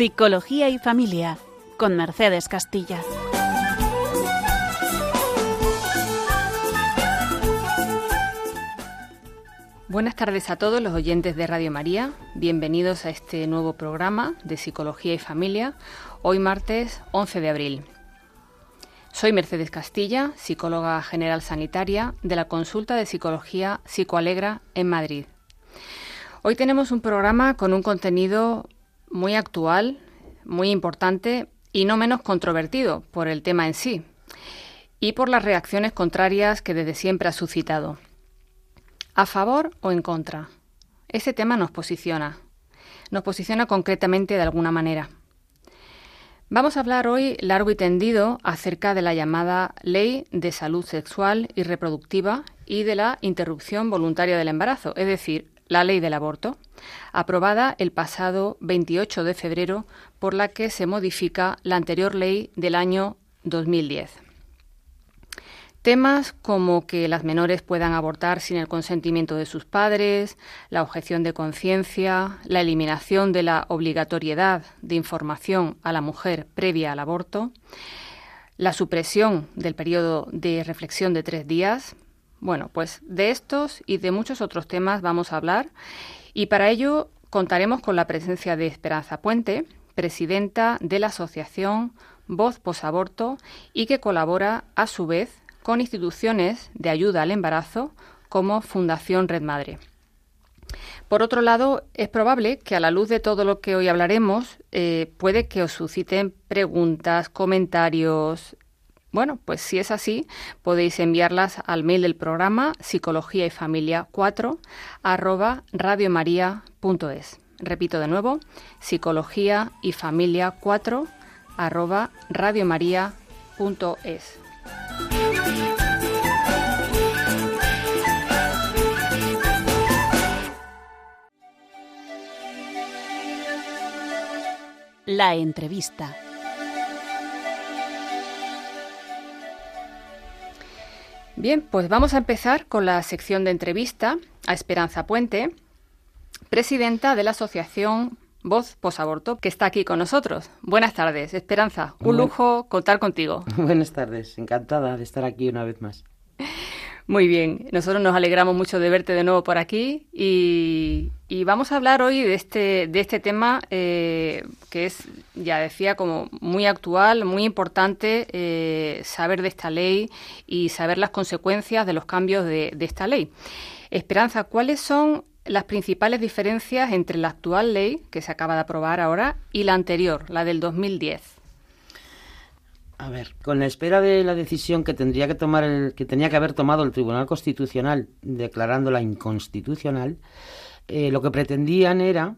Psicología y Familia con Mercedes Castilla. Buenas tardes a todos los oyentes de Radio María. Bienvenidos a este nuevo programa de Psicología y Familia, hoy martes 11 de abril. Soy Mercedes Castilla, psicóloga general sanitaria de la Consulta de Psicología Psicoalegra en Madrid. Hoy tenemos un programa con un contenido muy actual, muy importante y no menos controvertido por el tema en sí y por las reacciones contrarias que desde siempre ha suscitado. ¿A favor o en contra? Ese tema nos posiciona, nos posiciona concretamente de alguna manera. Vamos a hablar hoy largo y tendido acerca de la llamada Ley de Salud Sexual y Reproductiva y de la interrupción voluntaria del embarazo, es decir, la ley del aborto, aprobada el pasado 28 de febrero por la que se modifica la anterior ley del año 2010. Temas como que las menores puedan abortar sin el consentimiento de sus padres, la objeción de conciencia, la eliminación de la obligatoriedad de información a la mujer previa al aborto, la supresión del periodo de reflexión de tres días, bueno, pues de estos y de muchos otros temas vamos a hablar y para ello contaremos con la presencia de Esperanza Puente, presidenta de la asociación Voz Posaborto y que colabora a su vez con instituciones de ayuda al embarazo como Fundación Red Madre. Por otro lado, es probable que a la luz de todo lo que hoy hablaremos, eh, puede que os susciten preguntas, comentarios, bueno, pues si es así, podéis enviarlas al mail del programa psicología y familia 4 arroba radiomaria.es. Repito de nuevo, psicología y familia 4 arroba radiomaria.es. La entrevista. Bien, pues vamos a empezar con la sección de entrevista a Esperanza Puente, presidenta de la Asociación Voz Posaborto, que está aquí con nosotros. Buenas tardes, Esperanza. Un lujo contar contigo. Buenas tardes, encantada de estar aquí una vez más. Muy bien, nosotros nos alegramos mucho de verte de nuevo por aquí y, vamos a hablar hoy de este, de este tema eh, que es, ya decía, como muy actual, muy importante eh, saber de esta ley y saber las consecuencias de los cambios de, de esta ley. Esperanza, ¿cuáles son las principales diferencias entre la actual ley que se acaba de aprobar ahora y la anterior, la del 2010? A ver, con la espera de la decisión que tendría que tomar el, que tenía que haber tomado el Tribunal Constitucional declarándola inconstitucional, eh, lo que pretendían era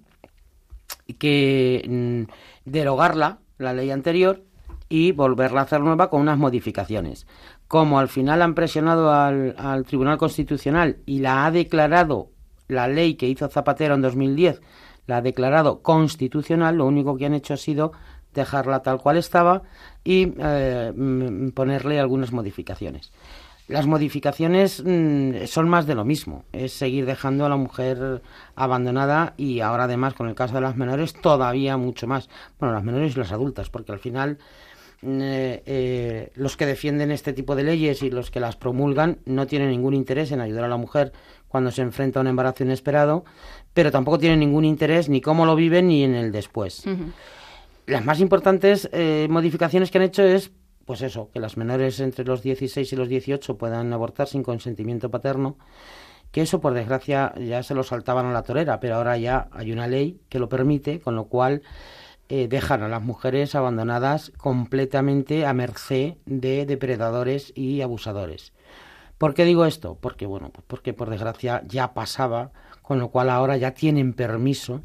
que mm, derogarla, la ley anterior, y volverla a hacer nueva con unas modificaciones. Como al final han presionado al, al Tribunal Constitucional y la ha declarado la ley que hizo Zapatero en 2010, la ha declarado constitucional, lo único que han hecho ha sido dejarla tal cual estaba y eh, ponerle algunas modificaciones. Las modificaciones mm, son más de lo mismo, es seguir dejando a la mujer abandonada y ahora además con el caso de las menores todavía mucho más. Bueno, las menores y las adultas, porque al final mm, eh, eh, los que defienden este tipo de leyes y los que las promulgan no tienen ningún interés en ayudar a la mujer cuando se enfrenta a un embarazo inesperado, pero tampoco tienen ningún interés ni cómo lo viven ni en el después las más importantes eh, modificaciones que han hecho es, pues eso, que las menores entre los 16 y los 18 puedan abortar sin consentimiento paterno, que eso por desgracia ya se lo saltaban a la torera, pero ahora ya hay una ley que lo permite, con lo cual eh, dejan a las mujeres abandonadas completamente a merced de depredadores y abusadores. ¿Por qué digo esto? Porque, bueno, pues porque por desgracia ya pasaba, con lo cual ahora ya tienen permiso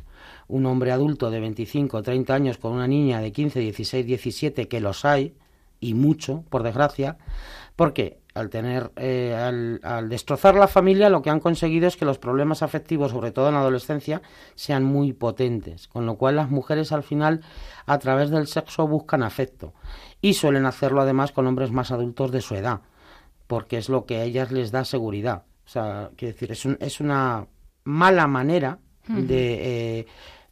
un hombre adulto de 25 o 30 años con una niña de 15, 16, 17, que los hay, y mucho, por desgracia, porque al tener, eh, al, destrozar la familia, lo que han conseguido es que los problemas afectivos, sobre todo en la adolescencia, sean muy potentes, con lo cual las mujeres al final, a través del sexo, buscan afecto. Y suelen hacerlo además con hombres más adultos de su edad, porque es lo que a ellas les da seguridad. O sea, quiero decir, es, es una mala manera de, eh,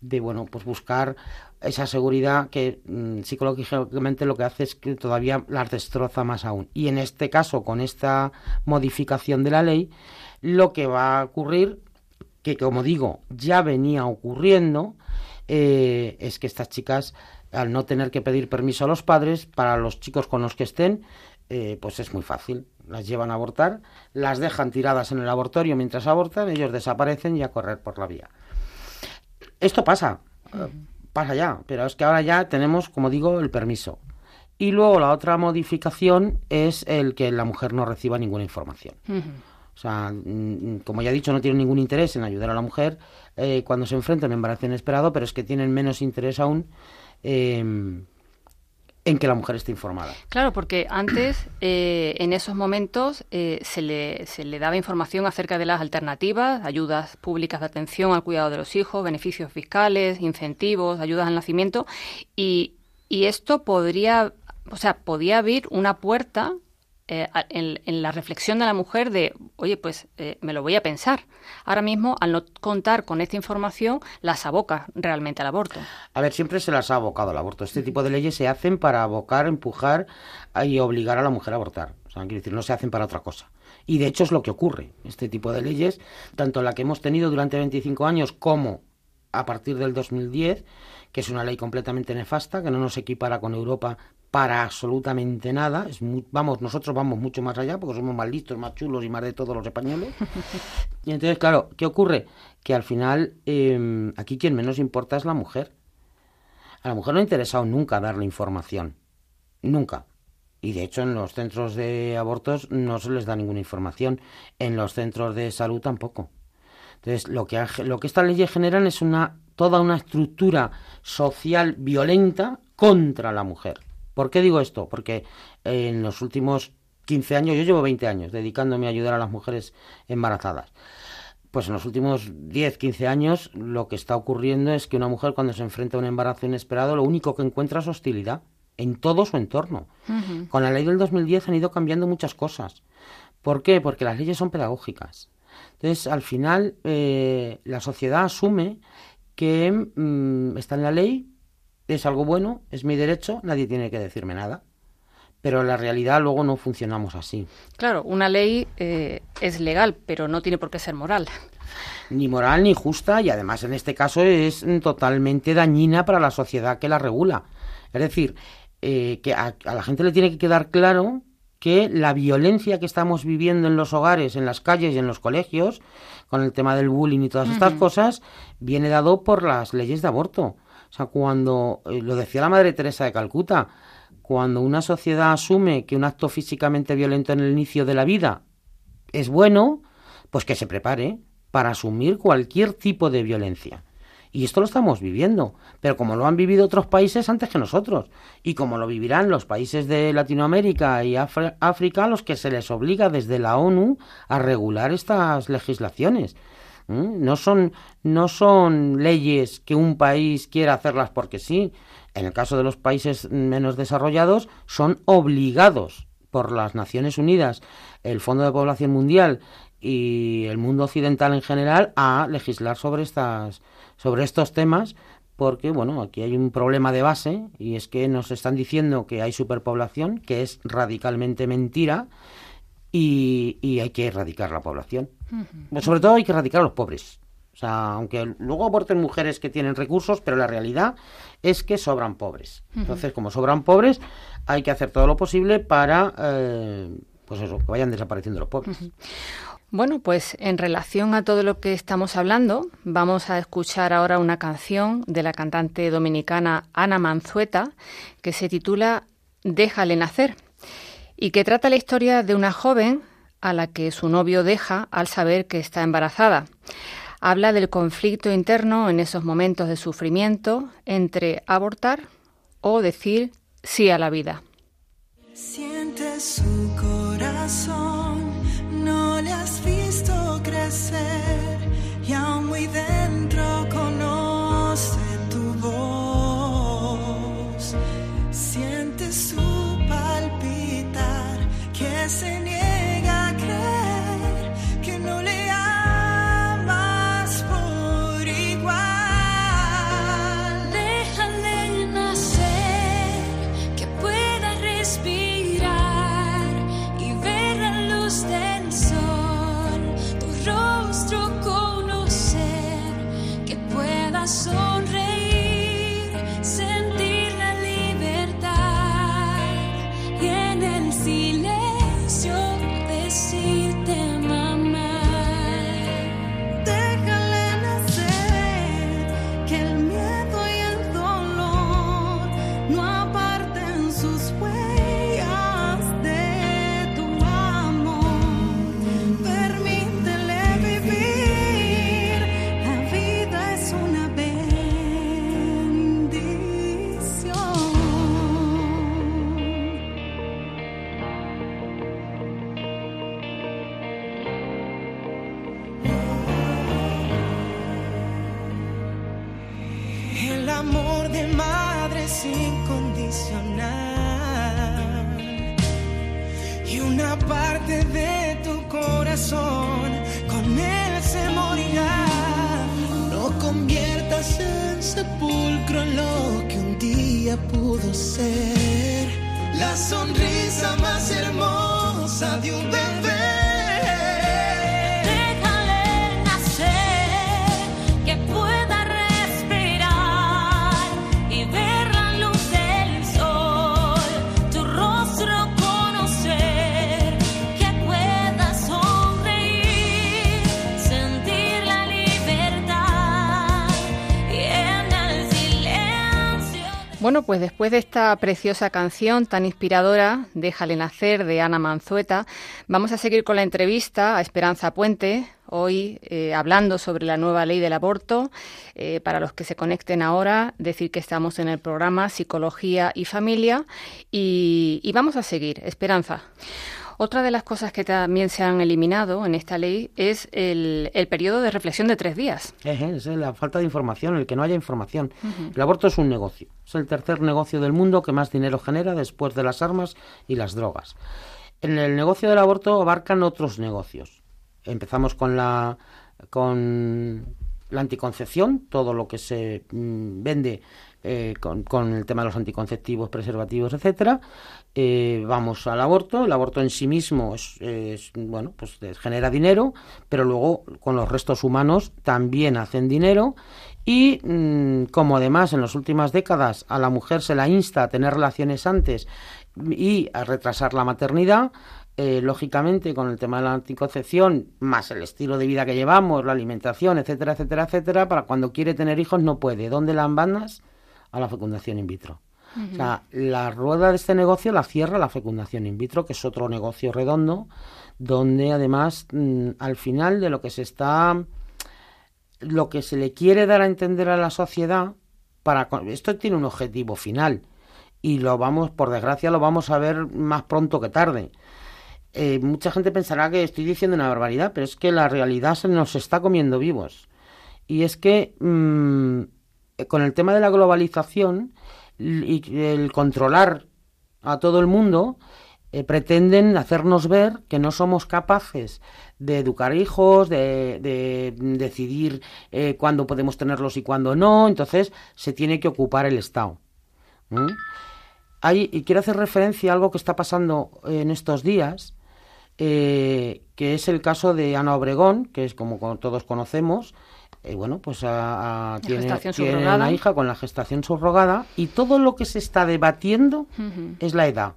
de bueno, pues buscar esa seguridad que mm, psicológicamente lo que hace es que todavía las destroza más aún. Y en este caso, con esta modificación de la ley, lo que va a ocurrir, que como digo, ya venía ocurriendo, eh, es que estas chicas, al no tener que pedir permiso a los padres, para los chicos con los que estén, eh, pues es muy fácil. Las llevan a abortar, las dejan tiradas en el abortorio mientras abortan, ellos desaparecen y a correr por la vía. Esto pasa, pasa ya, pero es que ahora ya tenemos, como digo, el permiso. Y luego la otra modificación es el que la mujer no reciba ninguna información. O sea, mm, como ya he dicho, no tienen ningún interés en ayudar a la mujer eh, cuando se enfrenta a un embarazo inesperado, pero es que tienen menos interés aún em, en que la mujer esté informada. Claro, porque antes, eh, en esos momentos, eh, se, le, se le daba información acerca de las alternativas, ayudas públicas de atención al cuidado de los hijos, beneficios fiscales, incentivos, ayudas al nacimiento, y, y esto podría, o sea, podía abrir una puerta eh, en, la reflexión de la mujer de, oye, pues eh, me lo voy a pensar. Ahora mismo, al no contar con esta información, las aboca realmente al aborto. A ver, siempre se las ha abocado al aborto. Este tipo de leyes se hacen para abocar, empujar y obligar a la mujer a abortar. O sea, quiero decir, no se hacen para otra cosa. Y de hecho es lo que ocurre. Este tipo de leyes, tanto la que hemos tenido durante 25 años como a partir del 2010, que es una ley completamente nefasta, que no nos equipara con Europa para absolutamente nada. Es vamos, nosotros vamos mucho más allá porque somos más listos, más chulos y más de todos los españoles. y entonces, claro, ¿qué ocurre? Que al final em, aquí quien menos importa es la mujer. A la mujer no ha interesado nunca darle información. Nunca. Y de hecho en los centros de abortos no se les da ninguna información. En los centros de salud tampoco. Entonces, lo que, lo que estas leyes generan es una, toda una estructura social violenta contra la mujer. ¿Por qué digo esto? Porque en los últimos 15 años, yo llevo 20 años dedicándome a ayudar a las mujeres embarazadas. Pues en los últimos 10, 15 años lo que está ocurriendo es que una mujer cuando se enfrenta a un embarazo inesperado lo único que encuentra es hostilidad en todo su entorno. Con la ley del 2010 han ido cambiando muchas cosas. ¿Por qué? Porque las leyes son pedagógicas. Entonces, al final, eh, la sociedad asume que mm, está en la ley, es algo bueno, es mi derecho, nadie tiene que decirme nada. Pero en la realidad luego no funcionamos así. Claro, una ley eh, es legal, pero no tiene por qué ser moral. Ni moral ni justa y además en este caso es totalmente dañina para la sociedad que la regula. Es decir, eh, que a, la gente le tiene que quedar claro que la violencia que estamos viviendo en los hogares, en las calles y en los colegios, con el tema del bullying y todas estas cosas, viene dado por las leyes de aborto. O sea, cuando, eh, lo decía la Madre Teresa de Calcuta, cuando una sociedad asume que un acto físicamente violento en el inicio de la vida es bueno, pues que se prepare para asumir cualquier tipo de violencia. Y esto lo estamos viviendo, pero como lo han vivido otros países antes que nosotros, y como lo vivirán los países de Latinoamérica y África, a los que se les obliga desde la ONU a regular estas legislaciones. ¿Mm? No son, no son leyes que un país quiera hacerlas porque sí. En el caso de los países menos desarrollados, son obligados por las Naciones Unidas, el Fondo de Población Mundial y el mundo occidental en general a legislar sobre estas sobre estos temas porque bueno, aquí hay un problema de base y es que nos están diciendo que hay superpoblación, que es radicalmente mentira y, hay que erradicar la población. Sobre todo hay que erradicar a los pobres. O sea, aunque luego aborten mujeres que tienen recursos, pero la realidad es que sobran pobres. Entonces, como sobran pobres, hay que hacer todo lo posible para, eh, pues eso, que vayan desapareciendo los pobres. Bueno, pues en relación a todo lo que estamos hablando, vamos a escuchar ahora una canción de la cantante dominicana Ana Manzueta que se titula Déjale nacer y que trata la historia de una joven a la que su novio deja al saber que está embarazada. Habla del conflicto interno en esos momentos de sufrimiento entre abortar o decir sí a la vida. Amor de madre es incondicional. Y una parte de tu corazón con él se morirá. No conviertas en sepulcro lo que un día pudo ser. La sonrisa más hermosa de un bebé. Bueno, pues después de esta preciosa canción tan inspiradora, Déjale nacer, de Ana Manzueta, vamos a seguir con la entrevista a Esperanza Puente, hoy eh, hablando sobre la nueva ley del aborto. Eh, para los que se conecten ahora, decir que estamos en el programa Psicología y Familia y, y vamos a seguir. Esperanza. Otra de las cosas que también se han eliminado en esta ley es el, el periodo de reflexión de tres días. Es la falta de información, el que no haya información. El aborto es un negocio. Es el tercer negocio del mundo que más dinero genera después de las armas y las drogas. En el negocio del aborto abarcan otros negocios. Empezamos con la con la anticoncepción, todo lo que se mm, vende eh, con, el tema de los anticonceptivos, preservativos, etcétera. Eh, vamos al aborto. El aborto en sí mismo es, es, bueno, pues eh, genera dinero, pero luego con los restos humanos también hacen dinero. Y mm, como además en las últimas décadas a la mujer se la insta a tener relaciones antes y a retrasar la maternidad, eh, lógicamente con el tema de la anticoncepción, más el estilo de vida que llevamos, la alimentación, etcétera, etcétera, etcétera, para cuando quiere tener hijos no puede. ¿Dónde la bandas? A la fecundación in vitro. O sea, la rueda de este negocio la cierra la fecundación in vitro, que es otro negocio redondo, donde además mm, al final de lo que se está, lo que se le quiere dar a entender a la sociedad, para con- esto tiene un objetivo final y lo vamos, por desgracia, lo vamos a ver más pronto que tarde. Eh, mucha gente pensará que estoy diciendo una barbaridad, pero es que la realidad se nos está comiendo vivos. Y es que mm, eh, con el tema de la globalización y el controlar a todo el mundo, eh, pretenden hacernos ver que no somos capaces de educar hijos, de, de decidir eh, cuándo podemos tenerlos y cuándo no. Entonces se tiene que ocupar el Estado. ¿Mm? Hay, y quiero hacer referencia a algo que está pasando en estos días, eh, que es el caso de Ana Obregón, que es como co- todos conocemos, eh, bueno, pues a- a- tiene, una hija con la gestación subrogada y todo lo que se está debatiendo es la edad.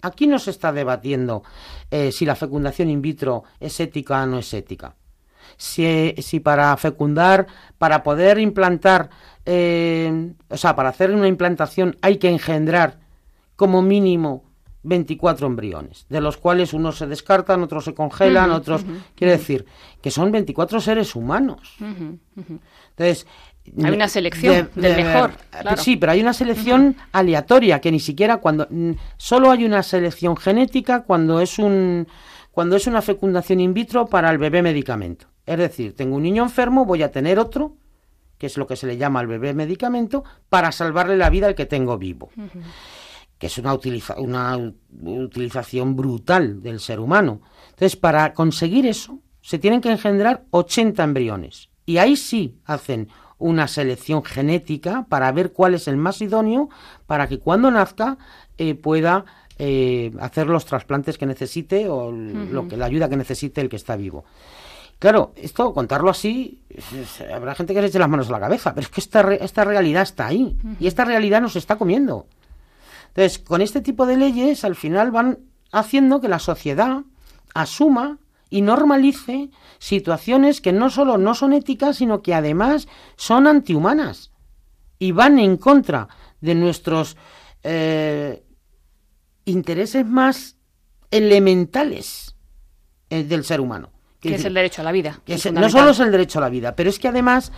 Aquí no se está debatiendo eh, si la fecundación in vitro es ética o no es ética. Si, si para fecundar, para poder implantar, eh, o sea, para hacer una implantación hay que engendrar como mínimo 24 embriones, de los cuales unos se descartan, otros se congelan, otros... Quiere decir que son 24 seres humanos. Entonces, Hay una selección del mejor, claro. Sí, pero hay una selección aleatoria que ni siquiera cuando solo hay una selección genética cuando es un cuando es una fecundación in vitro para el bebé medicamento. Es decir, tengo un niño enfermo, voy a tener otro, que es lo que se le llama al bebé medicamento, para salvarle la vida al que tengo vivo. Que es una, utiliza- una utilización brutal del ser humano. Entonces, para conseguir eso, se tienen que engendrar 80 embriones. Y ahí sí hacen una selección genética para ver cuál es el más idóneo para que cuando nazca eh, pueda eh, hacer los trasplantes que necesite o lo que la ayuda que necesite el que está vivo. Claro, esto, contarlo así, habrá gente que se eche las manos a la cabeza, pero es que esta, re- esta realidad está ahí y esta realidad nos está comiendo. Entonces, con este tipo de leyes, al final van haciendo que la sociedad asuma y normalice situaciones que no solo no son éticas, sino que además son antihumanas y van en contra de nuestros eh, intereses más elementales eh, del ser humano. Que es el derecho a la vida. Que es es- no solo es el derecho a la vida, pero es que además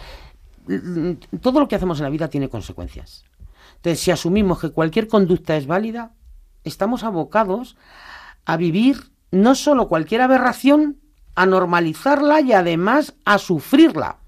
mm, todo lo que hacemos en la vida tiene consecuencias. Entonces, si asumimos que cualquier conducta es válida, estamos abocados a vivir no solo cualquier aberración, a normalizarla y además a sufrirla.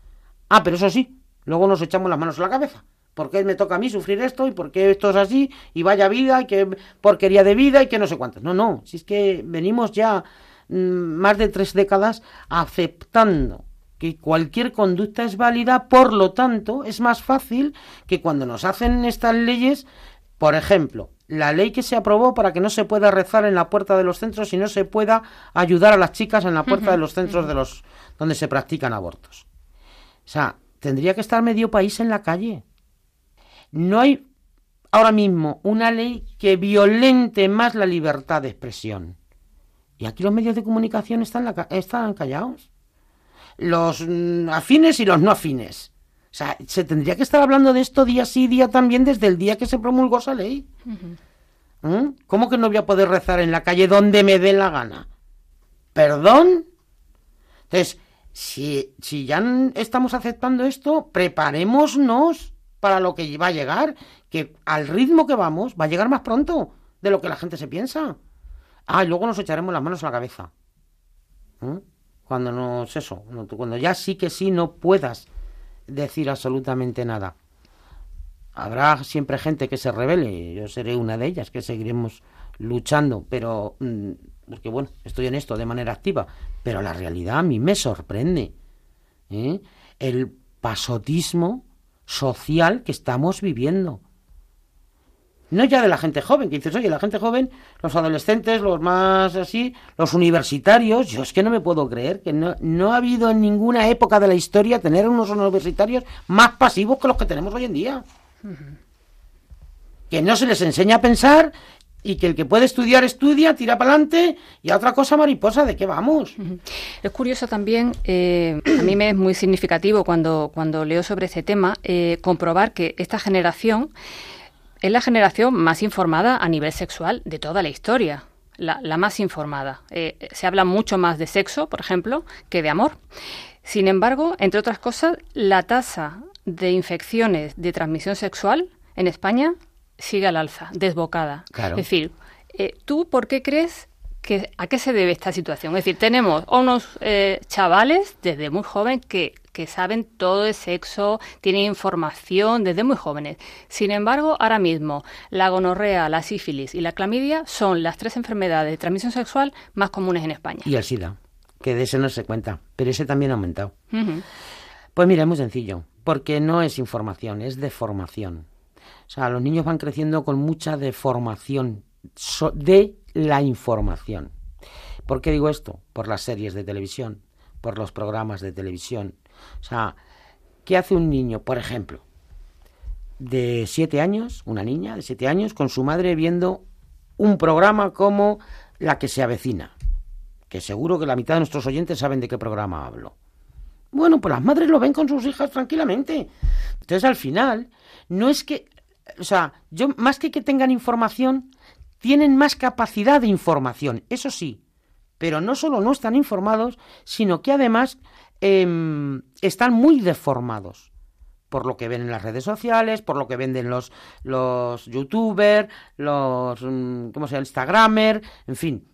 Ah, pero eso sí, luego nos echamos las manos a la cabeza, ¿Por qué me toca a mí sufrir esto? ¿Y por qué esto es así? Y vaya vida, y qué porquería de vida, y que no sé cuántos. No, no, si es que venimos ya mm, más de tres décadas aceptando que cualquier conducta es válida, por lo tanto, es más fácil que cuando nos hacen estas leyes, por ejemplo, la ley que se aprobó para que no se pueda rezar en la puerta de los centros y no se pueda ayudar a las chicas en la puerta de los centros de los donde se practican abortos. O sea, tendría que estar medio país en la calle. No hay ahora mismo una ley que violente más la libertad de expresión. Y aquí los medios de comunicación están, la ca- están callados. Los afines y los no afines. O sea, se tendría que estar hablando de esto día sí, día también, desde el día que se promulgó esa ley. ¿Mm? ¿Cómo que no voy a poder rezar en la calle donde me dé la gana? ¿Perdón? Entonces, si, si ya estamos aceptando esto, preparémonos para lo que va a llegar, que al ritmo que vamos va a llegar más pronto de lo que la gente se piensa. Ah, y luego nos echaremos las manos a la cabeza. ¿Mm? Cuando nos eso, no- cuando ya sí que sí no puedas decir absolutamente nada. Habrá siempre gente que se revele, yo seré una de ellas, que seguiremos luchando, pero mm, porque bueno, estoy en esto de manera activa, pero la realidad a mí me sorprende. ¿eh? El pasotismo social que estamos viviendo. No ya de la gente joven, que dices, oye, la gente joven, los adolescentes, los más así, los universitarios, yo es que no me puedo creer que no, no ha habido en ninguna época de la historia tener unos universitarios más pasivos que los que tenemos hoy en día. Que no se les enseña a pensar y que el que puede estudiar estudia, tira para adelante y a otra cosa mariposa, ¿de qué vamos? Es curioso también, eh, a mí me es muy significativo cuando, cuando leo sobre este tema, eh, comprobar que esta generación es la generación más informada a nivel sexual de toda la historia. La, la más informada. Eh, se habla mucho más de sexo, por ejemplo, que de amor. Sin embargo, entre otras cosas, la tasa de infecciones de transmisión sexual en España sigue al alza, desbocada. Claro. Es decir, eh, ¿tú por qué crees que a qué se debe esta situación? Es decir, tenemos unos eh, chavales desde muy joven que, que saben todo de sexo, tienen información desde muy jóvenes. Sin embargo, ahora mismo la gonorrea, la sífilis y la clamidia son las tres enfermedades de transmisión sexual más comunes en España. Y el SIDA, que de ese no se cuenta, pero ese también ha aumentado. Pues mira, es muy sencillo, porque no es información, es deformación. O sea, los niños van creciendo con mucha deformación de la información. ¿Por qué digo esto? Por las series de televisión, por los programas de televisión. O sea, ¿qué hace un niño, por ejemplo, de siete años, una niña de siete años, con su madre viendo un programa como La que se avecina? Que seguro que la mitad de nuestros oyentes saben de qué programa hablo. Bueno, pues las madres lo ven con sus hijas tranquilamente. Entonces, al final, no es que, o sea, yo más que que tengan información, tienen más capacidad de información, eso sí, pero no solo no están informados, sino que además em, están muy deformados por lo que ven en las redes sociales, por lo que venden los, los youtubers, los, mm, ¿cómo se llama? Instagramer, en fin,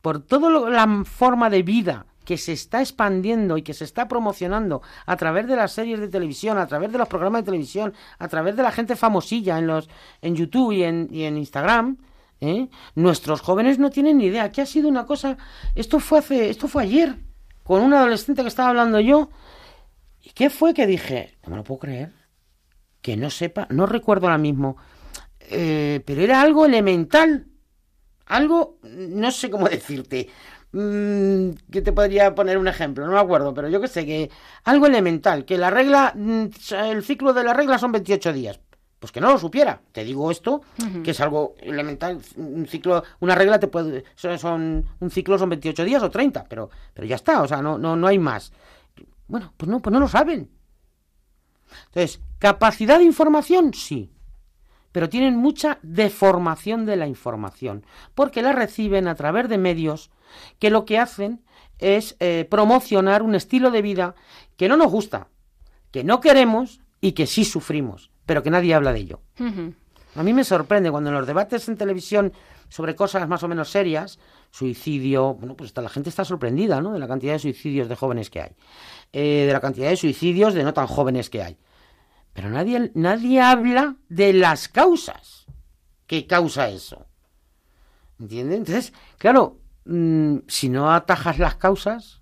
por toda la forma de vida que se está expandiendo y que se está promocionando a través de las series de televisión, a través de los programas de televisión, a través de la gente famosilla en los en YouTube y en, y en Instagram, ¿eh? nuestros jóvenes no tienen ni idea. ¿Qué ha sido una cosa? Esto fue hace, esto fue ayer con un adolescente que estaba hablando yo. ¿Y qué fue que dije? No me lo puedo creer. Que no sepa, no recuerdo ahora mismo, eh, pero era algo elemental algo, no sé cómo decirte, mm, que te podría poner un ejemplo, no me acuerdo, pero yo que sé, que algo elemental, que la regla, mm, el ciclo de la regla son 28 días. Pues que no lo supiera. Te digo esto, que es algo elemental. Un ciclo, una regla te puede, son, son- un ciclo son 28 días o 30, pero, pero ya está, o sea, no, no, no hay más. Bueno, pues no, pues no lo saben. Entonces, capacidad de información, sí pero tienen mucha deformación de la información, porque la reciben a través de medios que lo que hacen es eh, promocionar un estilo de vida que no nos gusta, que no queremos y que sí sufrimos, pero que nadie habla de ello. A mí me sorprende cuando en los debates en televisión sobre cosas más o menos serias, suicidio, bueno, pues hasta la gente está sorprendida, ¿no? De la cantidad de suicidios de jóvenes que hay, eh, de la cantidad de suicidios de no tan jóvenes que hay. Pero nadie, nadie habla de las causas. ¿Qué causa eso? ¿Entiendes? Entonces, claro, mm, si no atajas las causas,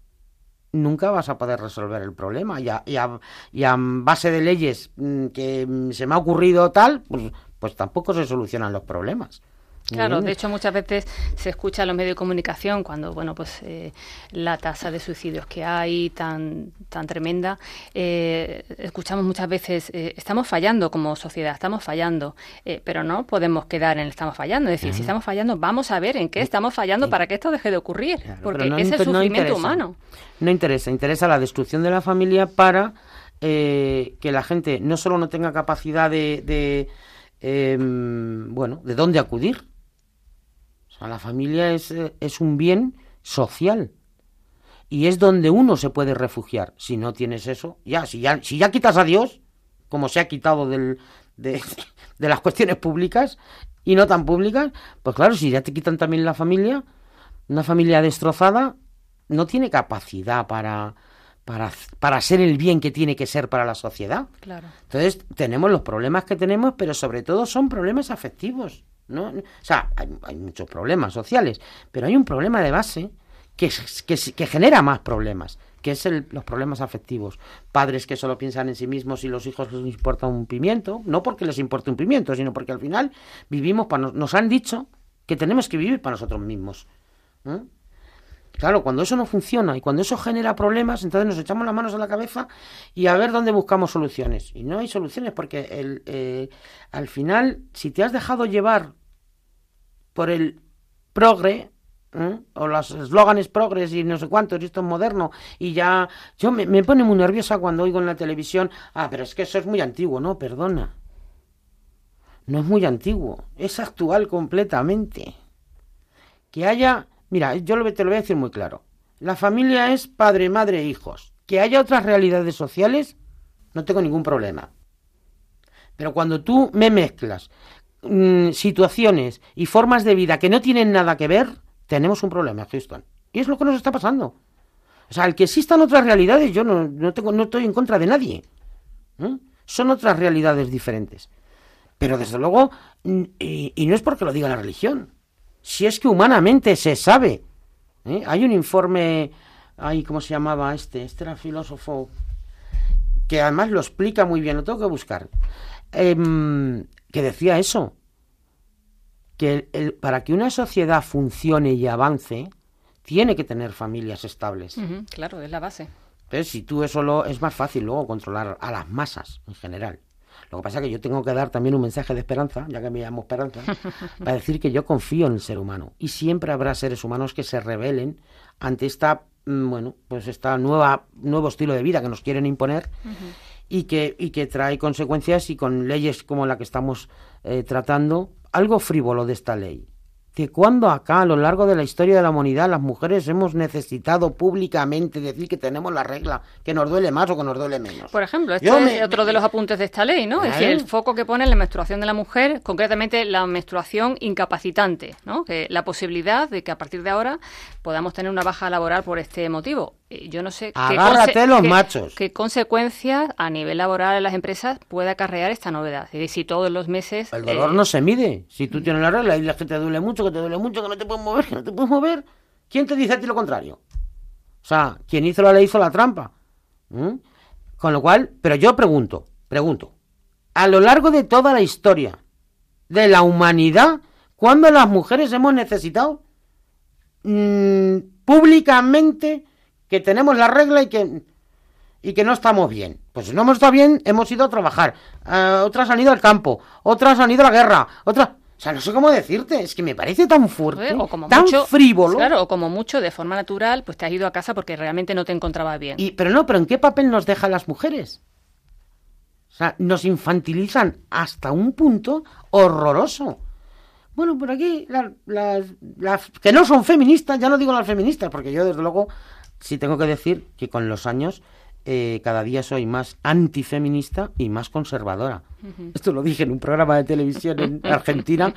nunca vas a poder resolver el problema. Y a, y a- y a base de leyes mm, que mm, se me ha ocurrido tal, pues, pues tampoco se solucionan los problemas. Claro, de hecho muchas veces se escucha en los medios de comunicación cuando, bueno, pues eh, la tasa de suicidios que hay tan tan tremenda, eh, escuchamos muchas veces eh, estamos fallando como sociedad, estamos fallando, pero no podemos quedar en estamos fallando, es decir, si estamos fallando, vamos a ver en qué estamos fallando para que esto deje de ocurrir, Claro, porque no es el no sufrimiento humano. No interesa, interesa la destrucción de la familia para eh, que la gente no solo no tenga capacidad de, de, em, bueno, de dónde acudir. O sea, la familia es, es un bien social y es donde uno se puede refugiar. Si no tienes eso, ya, si ya, si ya quitas a Dios, como se ha quitado del, de, de las cuestiones públicas y no tan públicas, pues claro, si ya te quitan también la familia, una familia destrozada no tiene capacidad para, para, para ser el bien que tiene que ser para la sociedad. Claro. Entonces, tenemos los problemas que tenemos, pero sobre todo son problemas afectivos. ¿No? O sea, hay, hay muchos problemas sociales, pero hay un problema de base que, que, genera más problemas, que es el- los problemas afectivos. Padres que solo piensan en sí mismos y los hijos les importa un pimiento, no porque les importe un pimiento, sino porque al final vivimos para... nos- han dicho que tenemos que vivir para nosotros mismos. Claro, cuando eso no funciona y cuando eso genera problemas, entonces nos echamos las manos a la cabeza y a ver dónde buscamos soluciones. Y no hay soluciones porque eh, al final, si te has dejado llevar por el progre, o los eslóganes progres y no sé cuántos, esto es moderno, y ya... Yo me pone muy nerviosa cuando oigo en la televisión, ah, pero es que eso es muy antiguo. No, perdona. No es muy antiguo, es actual completamente que haya, mira, yo te lo voy a decir muy claro. La familia es padre, madre e hijos. Que haya otras realidades sociales, no tengo ningún problema. Pero cuando tú me mezclas mm, situaciones y formas de vida que no tienen nada que ver, tenemos un problema, Houston. Y es lo que nos está pasando. O sea, el que existan otras realidades, yo no, no, tengo, no estoy en contra de nadie. ¿eh? Son otras realidades diferentes. Pero desde luego, mm, y no es porque lo diga la religión, si es que humanamente se sabe. ¿eh? Hay un informe, ay, ¿cómo se llamaba este? Este era filósofo que además lo explica muy bien, lo tengo que buscar, em, que decía eso, que el- el- para que una sociedad funcione y avance, tiene que tener familias estables. Claro, es la base. Entonces, si tú eso lo, es más fácil luego controlar a las masas en general. Lo que pasa es que yo tengo que dar también un mensaje de esperanza, ya que me llamo Esperanza, para decir que yo confío en el ser humano. Y siempre habrá seres humanos que se rebelen ante esta, mm, bueno, pues esta nueva, nuevo estilo de vida que nos quieren imponer y, que, y que trae consecuencias y con leyes como la que estamos eh, tratando, algo frívolo de esta ley. Que cuando acá, a lo largo de la historia de la humanidad, las mujeres hemos necesitado públicamente decir que tenemos la regla, que nos duele más o que nos duele menos. Por ejemplo, este Yo es me- otro de los apuntes de esta ley, ¿no? Es decir, el foco que pone en la menstruación de la mujer, concretamente la menstruación incapacitante, ¿no? Que la posibilidad de que a partir de ahora podamos tener una baja laboral por este motivo. Eh, Yo no sé qué, los qué- machos. qué consecuencias a nivel laboral en las empresas puede acarrear esta novedad. Es si todos los meses... El dolor eh, no se mide. Si tú tienes la regla y la que te duele mucho, que te duele mucho, que no te puedes mover, que no te puedes mover, ¿quién te dice a ti lo contrario? O sea, quien hizo la ley hizo la trampa. ¿Mm? Con lo cual, pero yo pregunto, pregunto, a lo largo de toda la historia de la humanidad, ¿cuándo las mujeres hemos necesitado mm, públicamente que tenemos la regla y que y que no estamos bien. Pues si no hemos estado bien, hemos ido a trabajar. Eh, otras han ido al campo, otras han ido a la guerra, otras... O sea, no sé cómo decirte, es que me parece tan fuerte, o como tan mucho, frívolo. Claro, o como mucho, de forma natural, pues te has ido a casa porque realmente no te encontrabas bien. Y, pero no, pero ¿en qué papel nos dejan las mujeres? O sea, nos infantilizan hasta un punto horroroso. Bueno, por aquí, la- las, las que no son feministas, ya no digo las feministas, porque yo desde luego sí tengo que decir que con los años eh, cada día soy más antifeminista y más conservadora. Esto lo dije en un programa de televisión en Argentina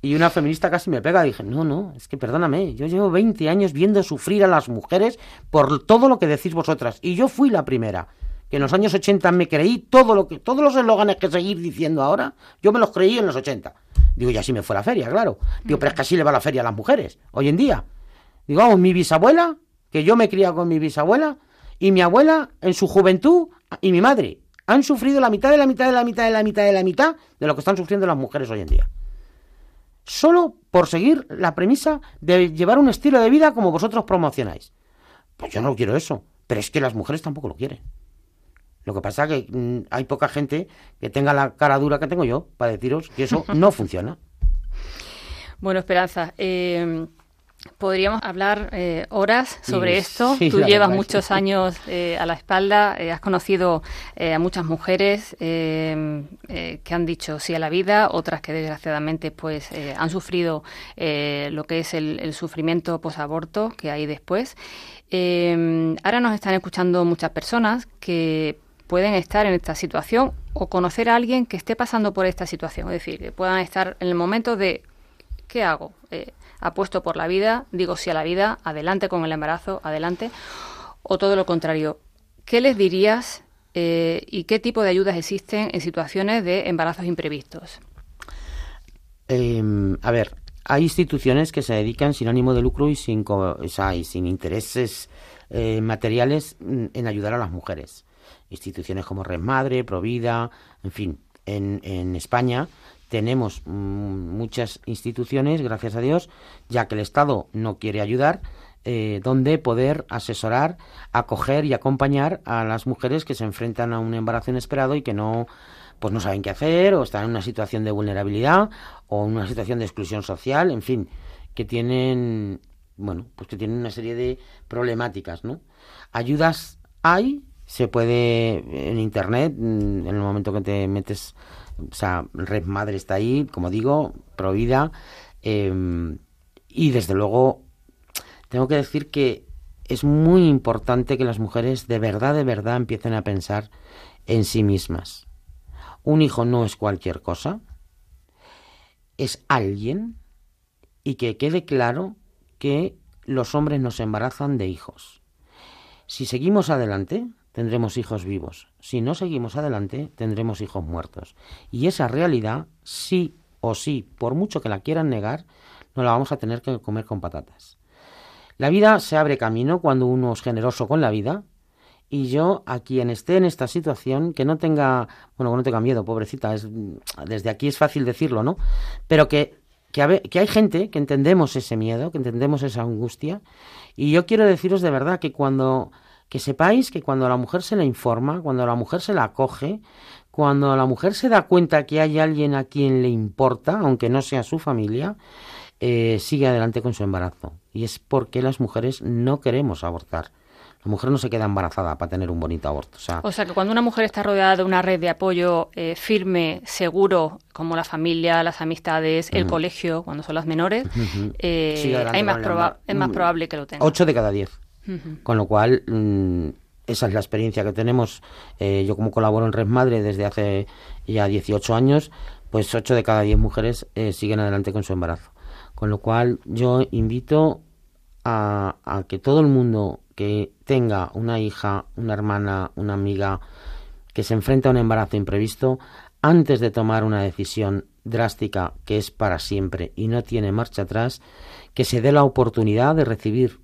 y una feminista casi me pega. Dije, no, no, es que perdóname, yo llevo 20 años viendo sufrir a las mujeres por todo lo que decís vosotras. Y yo fui la primera que en los años 80 me creí todo lo que, todos los eslóganes que seguir diciendo ahora, yo me los creí en los 80. Digo, y así me fue la feria, claro. Digo, pero es que así le va la feria a las mujeres, hoy en día. Digo, mi bisabuela, que yo me he criado con mi bisabuela, y mi abuela en su juventud, y mi madre, han sufrido la mitad de la mitad de la mitad de la mitad de la mitad de lo que están sufriendo las mujeres hoy en día. Solo por seguir la premisa de llevar un estilo de vida como vosotros promocionáis. Pues yo no quiero eso, pero es que las mujeres tampoco lo quieren. Lo que pasa es que mm, hay poca gente que tenga la cara dura que tengo yo para deciros que eso no funciona. Bueno, Esperanza, eh, podríamos hablar eh, horas sobre Sí, esto. sí, Tú llevas muchos años eh, a la espalda, eh, has conocido a muchas mujeres que han dicho sí a la vida, otras que desgraciadamente pues han sufrido lo que es el, el sufrimiento posaborto que hay después. Ahora nos están escuchando muchas personas que pueden estar en esta situación o conocer a alguien que esté pasando por esta situación, es decir, que puedan estar en el momento de ¿qué hago? Eh, apuesto por la vida, digo sí a la vida, adelante con el embarazo, adelante, o todo lo contrario. ¿Qué les dirías eh, y qué tipo de ayudas existen en situaciones de embarazos imprevistos? Eh, a ver, hay instituciones que se dedican sin ánimo de lucro y sin, o sea, y sin intereses eh, materiales mm, en ayudar a las mujeres. Instituciones como Red Madre, Provida, en fin, en, en España tenemos mm, muchas instituciones, gracias a Dios, ya que el Estado no quiere ayudar, eh, donde poder asesorar, acoger y acompañar a las mujeres que se enfrentan a un embarazo inesperado y que no pues no saben qué hacer o están en una situación de vulnerabilidad o en una situación de exclusión social, en fin, que tienen bueno, pues que tienen una serie de problemáticas, ¿no? Ayudas hay, se puede en internet, mm, en el momento que te metes, o sea, Red Madre está ahí, como digo, Provida, eh, y desde luego tengo que decir que es muy importante que las mujeres de verdad, de verdad empiecen a pensar en sí mismas. Un hijo no es cualquier cosa, es alguien y que quede claro que los hombres nos embarazan de hijos. Si seguimos adelante, tendremos hijos vivos. Si no seguimos adelante, tendremos hijos muertos. Y esa realidad, sí o sí, por mucho que la quieran negar, no la vamos a tener que comer con patatas. La vida se abre camino cuando uno es generoso con la vida. Y yo, a quien esté en esta situación, que no tenga, bueno, que no tenga miedo, pobrecita, es, desde aquí es fácil decirlo, ¿no? Pero que, que, hay gente que entendemos ese miedo, que entendemos esa angustia. Y yo quiero deciros de verdad que cuando, que sepáis que cuando la mujer se la informa, cuando la mujer se la acoge, cuando la mujer se da cuenta que hay alguien a quien le importa, aunque no sea su familia, eh, sigue adelante con su embarazo. Y es porque las mujeres no queremos abortar. La mujer no se queda embarazada para tener un bonito aborto. O sea, O sea, que cuando una mujer está rodeada de una red de apoyo eh, firme, seguro, como la familia, las amistades, el colegio, cuando son las menores, eh, hay más proba- embarazo. es más probable que lo tenga. 8 de cada 10. Ujú. Con lo cual, mm, esa es la experiencia que tenemos. Eh, yo como colaboro en Red Madre desde hace ya 18 años, pues 8 de cada 10 mujeres eh, siguen adelante con su embarazo. Con lo cual, yo invito a, a que todo el mundo que tenga una hija, una hermana, una amiga que se enfrenta a un embarazo imprevisto, antes de tomar una decisión drástica que es para siempre y no tiene marcha atrás, que se dé la oportunidad de recibir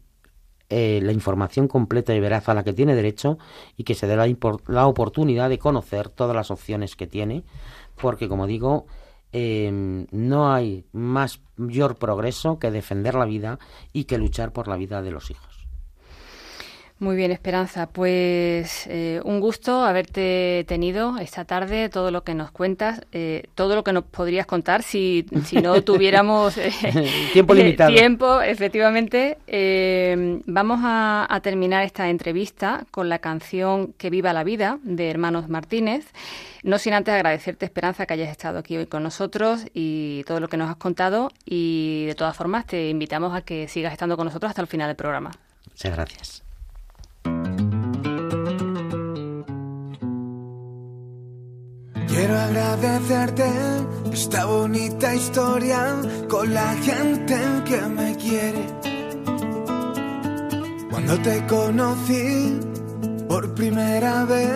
eh, la información completa y veraz a la que tiene derecho y que se dé la, la oportunidad de conocer todas las opciones que tiene, porque como digo, eh, no hay más mayor progreso que defender la vida y que luchar por la vida de los hijos. Muy bien, Esperanza. Pues eh, un gusto haberte tenido esta tarde, todo lo que nos cuentas, eh, todo lo que nos podrías contar si, si no tuviéramos eh, Tiempo limitado. tiempo, efectivamente. Eh, vamos a, a terminar esta entrevista con la canción Que viva la vida de Hermanos Martínez. No sin antes agradecerte, Esperanza, que hayas estado aquí hoy con nosotros y todo lo que nos has contado. Y de todas formas, te invitamos a que sigas estando con nosotros hasta el final del programa. Muchas gracias. Quiero agradecerte esta bonita historia con la gente que me quiere. Cuando te conocí, Por primera vez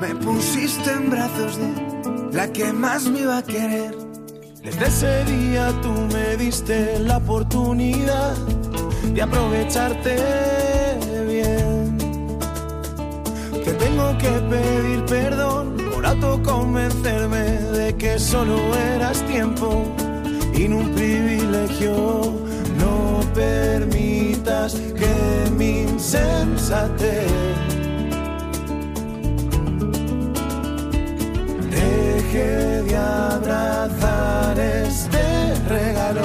me pusiste en brazos de la que más me iba a querer. Desde ese día tú me diste la oportunidad de aprovecharte bien. Te tengo que pedir perdón por autoconvencerme de que solo eras tiempo y no un privilegio. No permitas que mi insensatez deje de abrazar este regalo.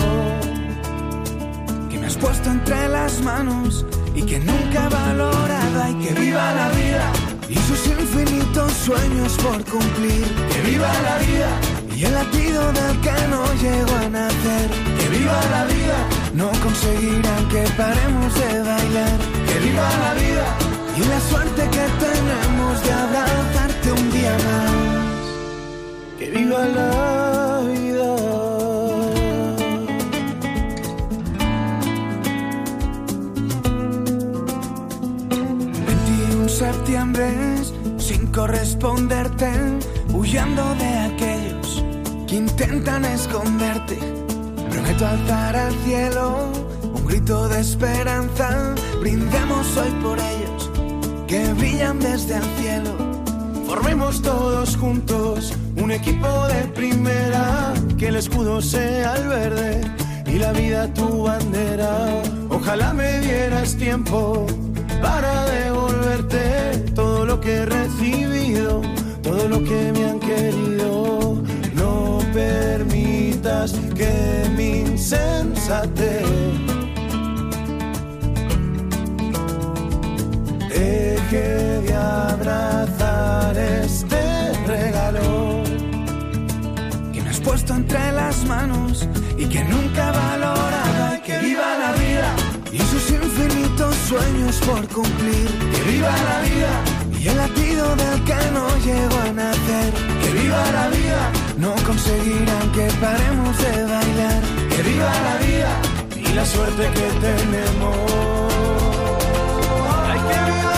que me has puesto entre las manos y que nunca he valorado y que viva la vida y sus infinitos sueños por cumplir. Que viva la vida y el latido del que no llego a nacer. Que viva la vida, no conseguirán que paremos de bailar. Que viva la vida y la suerte que tenemos de abrazarte un día más. Que viva la 21 septiembre sin corresponderte, huyendo de aquellos que intentan esconderte. Prometo alzar al cielo un grito de esperanza, brindemos hoy por ellos que brillan desde el cielo. Formemos todos juntos un equipo de primera, que el escudo sea el verde y la vida tu bandera. Ojalá me dieras tiempo para devolverte todo lo que he recibido, todo lo que me han querido. No permitas que mi insensatez deje de abrazar este regalo. que me has puesto entre las manos y que nunca he valorado y que viva la sueños por cumplir. Que viva la vida y el latido del que no llego a nacer. Que viva la vida, no conseguirán que paremos de bailar. Que viva la vida y la suerte que tenemos. Ay, que viva,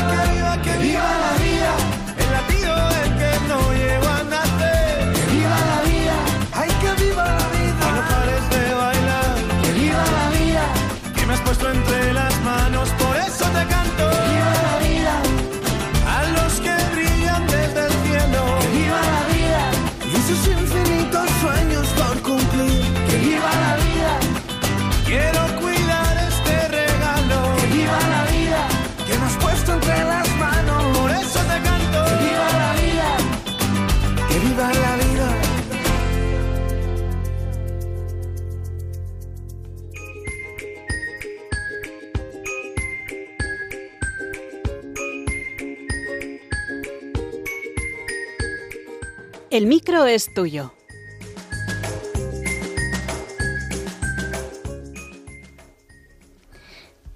El micro es tuyo.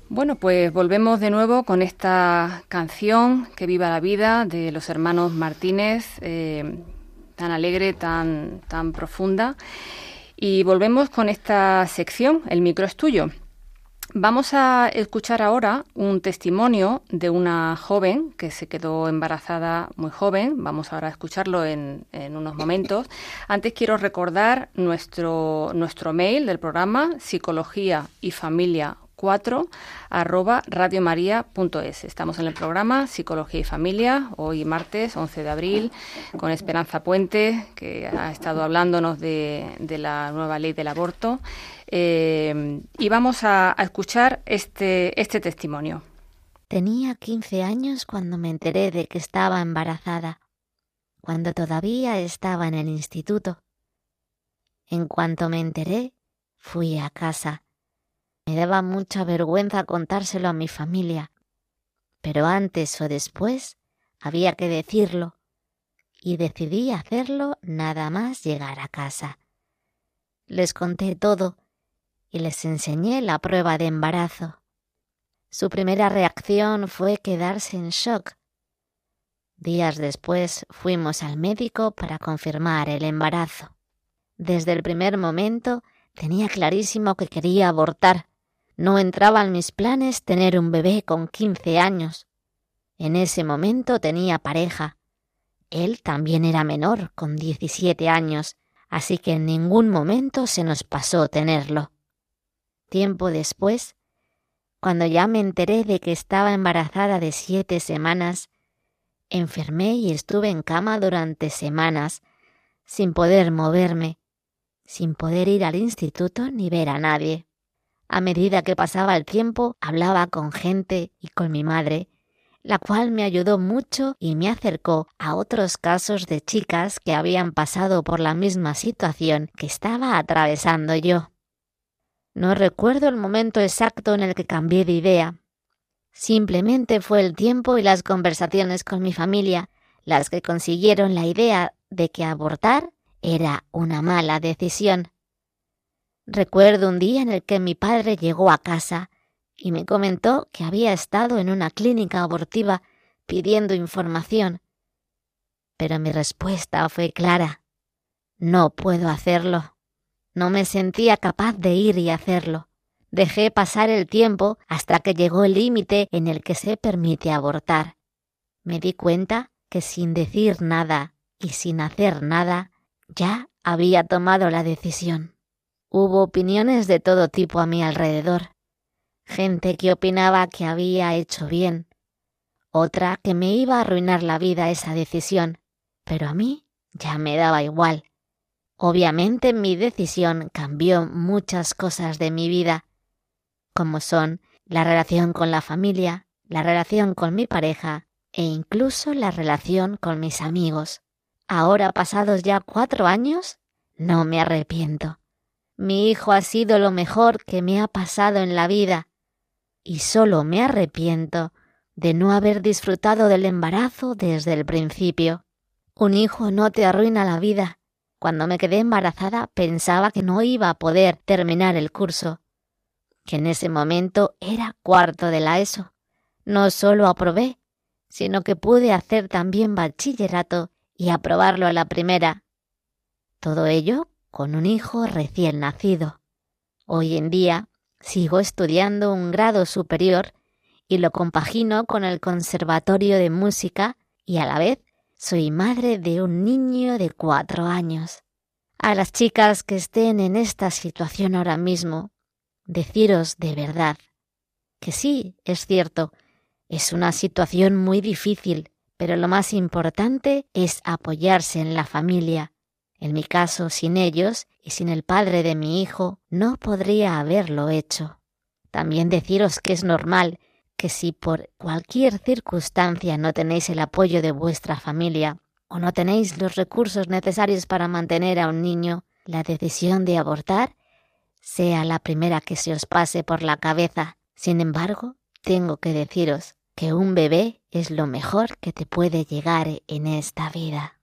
Bueno, pues volvemos de nuevo con esta canción Que viva la vida de los hermanos Martínez, eh, tan alegre, tan, tan profunda. Y volvemos con esta sección, El micro es tuyo. Vamos a escuchar ahora un testimonio de una joven que se quedó embarazada muy joven. Vamos ahora a escucharlo en, en unos momentos. Antes quiero recordar nuestro, nuestro mail del programa, psicología y familia 4 arroba radiomaria.es. Estamos en el programa Psicología y Familia, hoy martes 11 de abril, con Esperanza Puente, que ha estado hablándonos de, la nueva ley del aborto. Eh, y vamos a, a escuchar este, este testimonio. Tenía 15 años cuando me enteré de que estaba embarazada, cuando todavía estaba en el instituto. En cuanto me enteré, fui a casa. Me daba mucha vergüenza contárselo a mi familia, pero antes o después había que decirlo, y decidí hacerlo nada más llegar a casa. Les conté todo y les enseñé la prueba de embarazo. Su primera reacción fue quedarse en shock. Días después fuimos al médico para confirmar el embarazo. Desde el primer momento tenía clarísimo que quería abortar. No entraba en mis planes tener un bebé con 15 años. En ese momento tenía pareja. Él también era menor, con 17 años, así que en ningún momento se nos pasó tenerlo. Tiempo después, cuando ya me enteré de que estaba embarazada de siete semanas, enfermé y estuve en cama durante semanas, sin poder moverme, sin poder ir al instituto ni ver a nadie. A medida que pasaba el tiempo, hablaba con gente y con mi madre, la cual me ayudó mucho y me acercó a otros casos de chicas que habían pasado por la misma situación que estaba atravesando yo. No recuerdo el momento exacto en el que cambié de idea. Simplemente fue el tiempo y las conversaciones con mi familia las que consiguieron la idea de que abortar era una mala decisión. Recuerdo un día en el que mi padre llegó a casa y me comentó que había estado en una clínica abortiva pidiendo información. Pero mi respuesta fue clara. No puedo hacerlo. No me sentía capaz de ir y hacerlo. Dejé pasar el tiempo hasta que llegó el límite en el que se permite abortar. Me di cuenta que sin decir nada y sin hacer nada, ya había tomado la decisión. Hubo opiniones de todo tipo a mi alrededor. Gente que opinaba que había hecho bien, otra que me iba a arruinar la vida esa decisión, pero a mí ya me daba igual. Obviamente mi decisión cambió muchas cosas de mi vida, como son la relación con la familia, la relación con mi pareja e incluso la relación con mis amigos. Ahora, pasados ya cuatro años, no me arrepiento. Mi hijo ha sido lo mejor que me ha pasado en la vida, y solo me arrepiento de no haber disfrutado del embarazo desde el principio. Un hijo no te arruina la vida. Cuando me quedé embarazada pensaba que no iba a poder terminar el curso, que en ese momento era cuarto de la ESO. No solo aprobé, sino que pude hacer también bachillerato y aprobarlo a la primera. Todo ello con un hijo recién nacido. Hoy en día sigo estudiando un grado superior y lo compagino con el Conservatorio de Música y a la vez soy madre de un niño de cuatro años. A las chicas que estén en esta situación ahora mismo, deciros de verdad que sí, es cierto, es una situación muy difícil, pero lo más importante es apoyarse en la familia. En mi caso, sin ellos y sin el padre de mi hijo, no podría haberlo hecho. También deciros que es normal que si por cualquier circunstancia no tenéis el apoyo de vuestra familia o no tenéis los recursos necesarios para mantener a un niño, la decisión de abortar sea la primera que se os pase por la cabeza. Sin embargo, tengo que deciros que un bebé es lo mejor que te puede llegar en esta vida.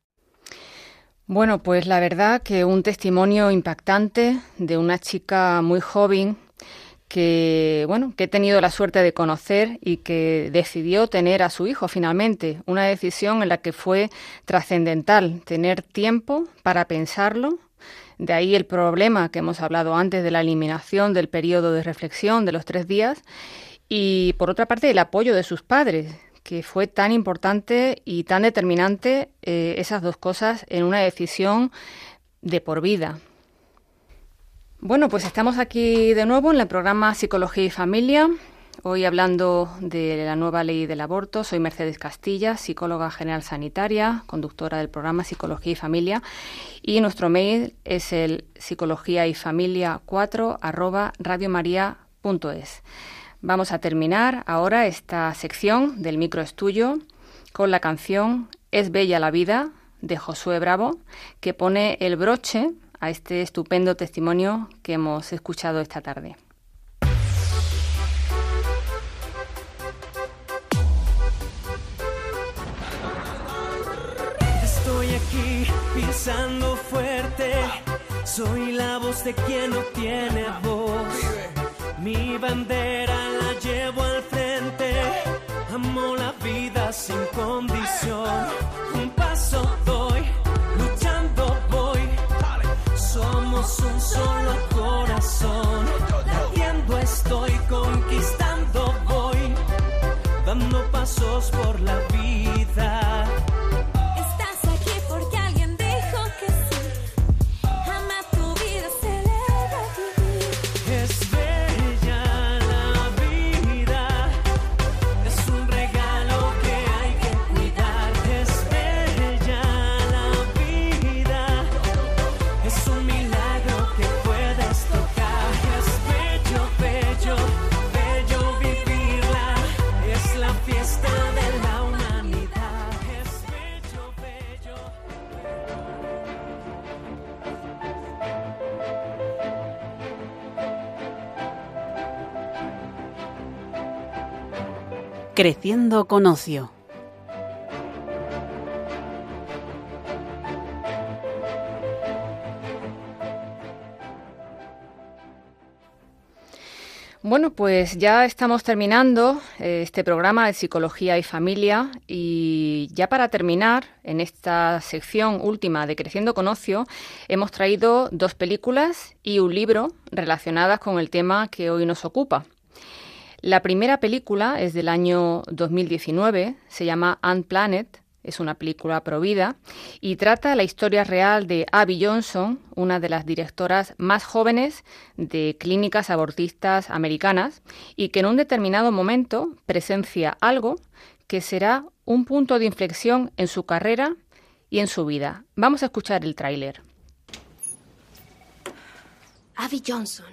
Bueno, pues la verdad que un testimonio impactante de una chica muy joven que bueno, que he tenido la suerte de conocer y que decidió tener a su hijo finalmente, una decisión en la que fue trascendental tener tiempo para pensarlo, de ahí el problema que hemos hablado antes de la eliminación del periodo de reflexión de los tres días y por otra parte el apoyo de sus padres, que fue tan importante y tan determinante eh, esas dos cosas en una decisión de por vida. Bueno, pues estamos aquí de nuevo en el programa Psicología y Familia. Hoy hablando de la nueva ley del aborto, soy Mercedes Castilla, psicóloga general sanitaria, conductora del programa Psicología y Familia, y nuestro mail es el psicología y familia 4 arroba. Vamos a terminar ahora esta sección del microestudio con la canción Es Bella la Vida de Josué Bravo, que pone el broche a este estupendo testimonio que hemos escuchado esta tarde. Estoy aquí pisando fuerte. Soy la voz de quien no tiene voz. Mi bandera la llevo al frente. Amo la vida sin condición. Un paso doy, luchando voy. Somos un solo corazón. Latiendo estoy, conquistando voy. Dando pasos por la Creciendo con ocio. Bueno, pues ya estamos terminando eh, este programa de Psicología y Familia y ya para terminar, en esta sección última de Creciendo con Ocio, hemos traído dos películas y un libro relacionadas con el tema que hoy nos ocupa. La primera película es del año 2019, se llama Unplanet, es una película provida y trata la historia real de Abby Johnson, una de las directoras más jóvenes de clínicas abortistas americanas y que en un determinado momento presencia algo que será un punto de inflexión en su carrera y en su vida. Vamos a escuchar el tráiler. Abby Johnson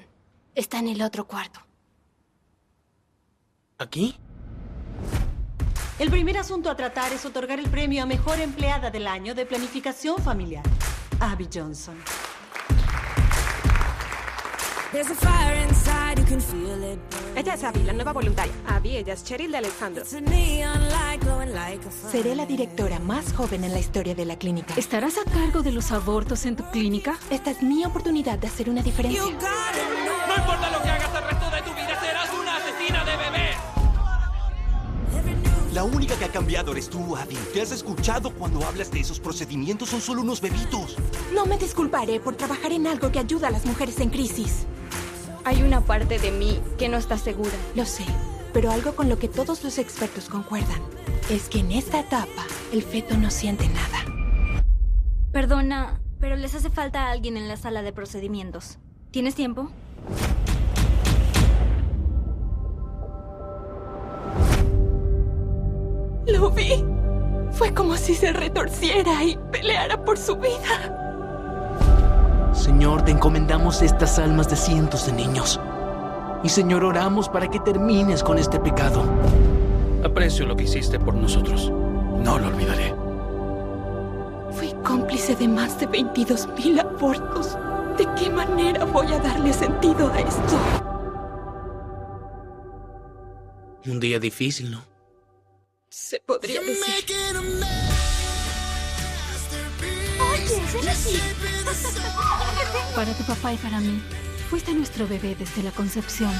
está en el otro cuarto. ¿Aquí? El primer asunto a tratar es otorgar el premio a Mejor Empleada del Año de Planificación Familiar. Abby Johnson. Ella es Abby, la nueva voluntaria. Abby, ella es Cheryl de Alessandro. Seré la directora más joven en la historia de la clínica. ¿Estarás a cargo de los abortos en tu clínica? Esta es mi oportunidad de hacer una diferencia. No importa lo que La única que ha cambiado eres tú, Abby. ¿Te has escuchado cuando hablas de esos procedimientos? Son solo unos bebitos. No me disculparé por trabajar en algo que ayuda a las mujeres en crisis. Hay una parte de mí que no está segura. Lo sé, pero algo con lo que todos los expertos concuerdan es que en esta etapa el feto no siente nada. Perdona, pero les hace falta alguien en la sala de procedimientos. ¿Tienes tiempo? Lo vi. Fue como si se retorciera y peleara por su vida. Señor, te encomendamos estas almas de cientos de niños. Y Señor, oramos para que termines con este pecado. Aprecio lo que hiciste por nosotros. No lo olvidaré. Fui cómplice de más de 22 mil abortos. ¿De qué manera voy a darle sentido a esto? Un día difícil, ¿no? Se podría decir. Oye, ven aquí. Para tu papá y para mí, fuiste nuestro bebé desde la concepción.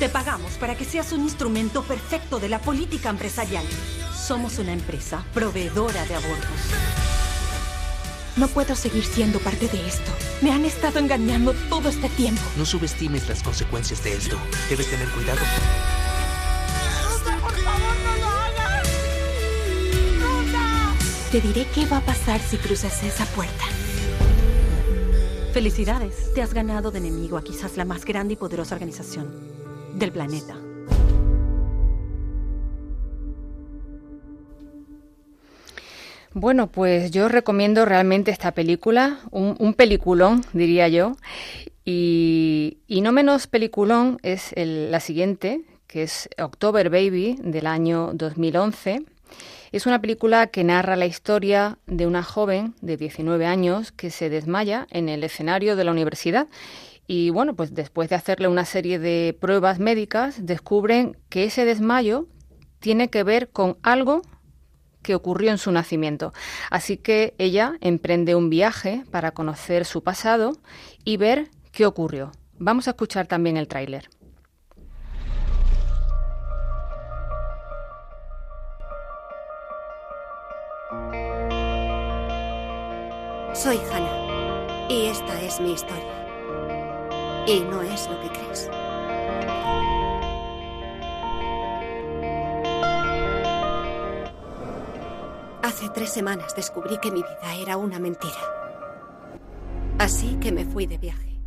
Te pagamos para que seas un instrumento perfecto de la política empresarial. Somos una empresa proveedora de abortos. No puedo seguir siendo parte de esto. Me han estado engañando todo este tiempo. No subestimes las consecuencias de esto. Debes tener cuidado. Te diré qué va a pasar si cruzas esa puerta. Felicidades, te has ganado de enemigo a quizás la más grande y poderosa organización del planeta. Bueno, pues yo recomiendo realmente esta película, un, un peliculón, diría yo. Y, y no menos peliculón es el- la siguiente, que es October Baby, del año 2011. Es una película que narra la historia de una joven de 19 años que se desmaya en el escenario de la universidad. Y bueno, pues después de hacerle una serie de pruebas médicas, descubren que ese desmayo tiene que ver con algo que ocurrió en su nacimiento. Así que ella emprende un viaje para conocer su pasado y ver qué ocurrió. Vamos a escuchar también el tráiler. Soy Hannah y esta es mi historia. Y no es lo que crees. Hace tres semanas descubrí que mi vida era una mentira. Así que me fui de viaje.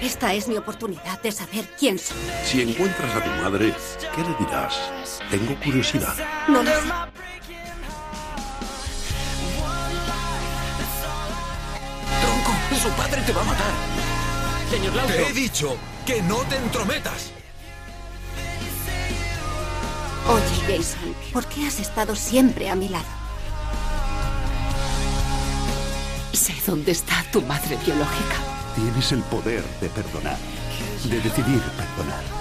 Esta es mi oportunidad de saber quién soy. Si encuentras a tu madre, ¿qué le dirás? Tengo curiosidad. No lo sé. ¡Tronco! ¡Su padre te va a matar! Señor Lautro. Te he dicho que no te entrometas. Oye, Jason, ¿por qué has estado siempre a mi lado? Sé dónde está tu madre biológica. Tienes el poder de perdonar. de decidir perdonar.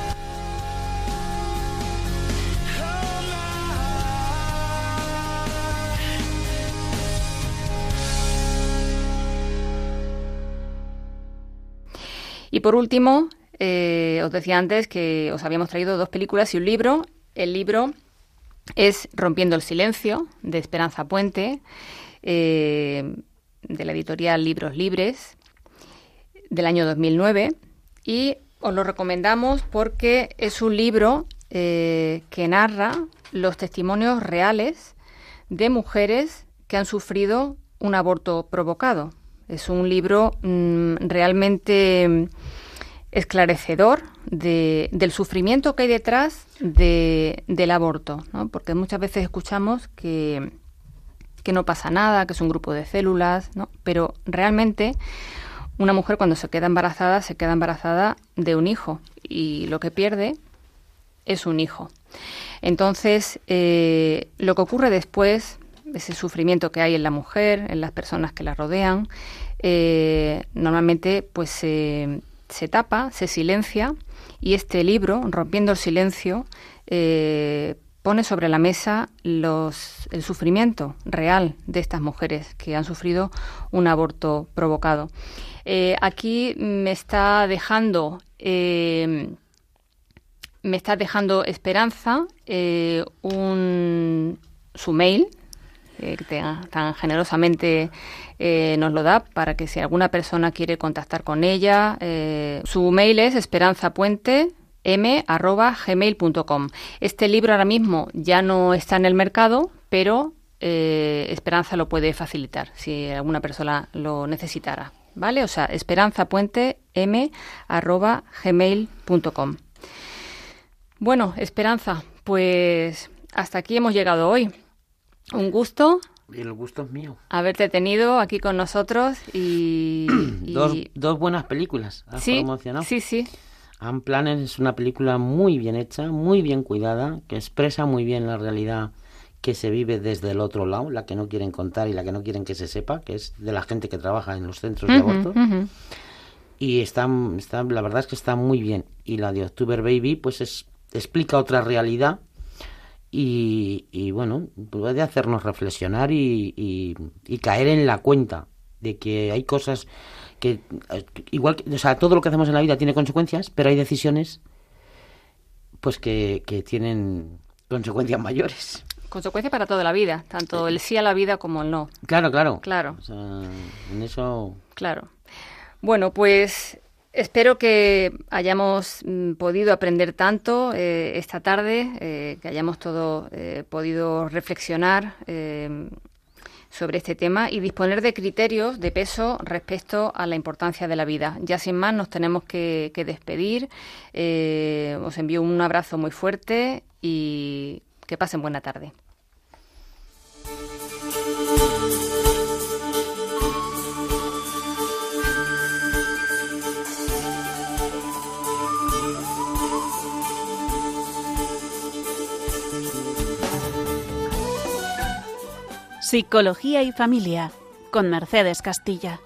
Y por último, eh, os decía antes que os habíamos traído dos películas y un libro. El libro es Rompiendo el Silencio, de Esperanza Puente, eh, de la editorial Libros Libres, del año 2009. Y os lo recomendamos porque es un libro eh, que narra los testimonios reales de mujeres que han sufrido un aborto provocado. Es un libro mm, realmente mm, esclarecedor de- del sufrimiento que hay detrás de- del aborto, ¿no? porque muchas veces escuchamos que, que no pasa nada, que es un grupo de células, ¿no? pero realmente una mujer cuando se queda embarazada se queda embarazada de un hijo y lo que pierde es un hijo. Entonces, eh, lo que ocurre después, ese sufrimiento que hay en la mujer, en las personas que la rodean, eh, normalmente pues se- tapa, se silencia y este libro, Rompiendo el Silencio, eh, pone sobre la mesa los, el sufrimiento real de estas mujeres que han sufrido un aborto provocado. Eh, aquí me está dejando eh, me está dejando Esperanza eh, un, su mail, eh, que tan generosamente nos lo da, para que si alguna persona quiere contactar con ella, su mail es esperanzapuente.m@gmail.com. Este libro ahora mismo ya no está en el mercado, pero Esperanza lo puede facilitar si alguna persona lo necesitara. ¿Vale? O sea, esperanzapuente.m@gmail.com. Bueno, Esperanza, pues hasta aquí hemos llegado hoy. Un gusto Y el gusto es mío. haberte tenido aquí con nosotros y... y- Dos, dos buenas películas. ¿has Sí, promocionado? sí, sí. Unplanned es una película muy bien hecha, muy bien cuidada, que expresa muy bien la realidad que se vive desde el otro lado, la que no quieren contar y la que no quieren que se sepa, que es de la gente que trabaja en los centros de aborto. Y está, está, la verdad es que está muy bien. Y la de October Baby, pues es, explica otra realidad y, y, bueno, puede hacernos reflexionar y, y- y caer en la cuenta de que hay cosas que, igual que, o sea, todo lo que hacemos en la vida tiene consecuencias, pero hay decisiones pues que, que tienen consecuencias mayores. Consecuencia para toda la vida, tanto el sí a la vida como el no. Claro, claro. Claro. O sea, en eso Claro. Bueno, pues espero que hayamos mm, podido aprender tanto eh, esta tarde, eh, que hayamos todo eh, podido reflexionar eh, sobre este tema y disponer de criterios de peso respecto a la importancia de la vida. Ya sin más nos tenemos que, que despedir. Eh, os envío un abrazo muy fuerte y que pasen buena tarde. Psicología y familia con Mercedes Castilla.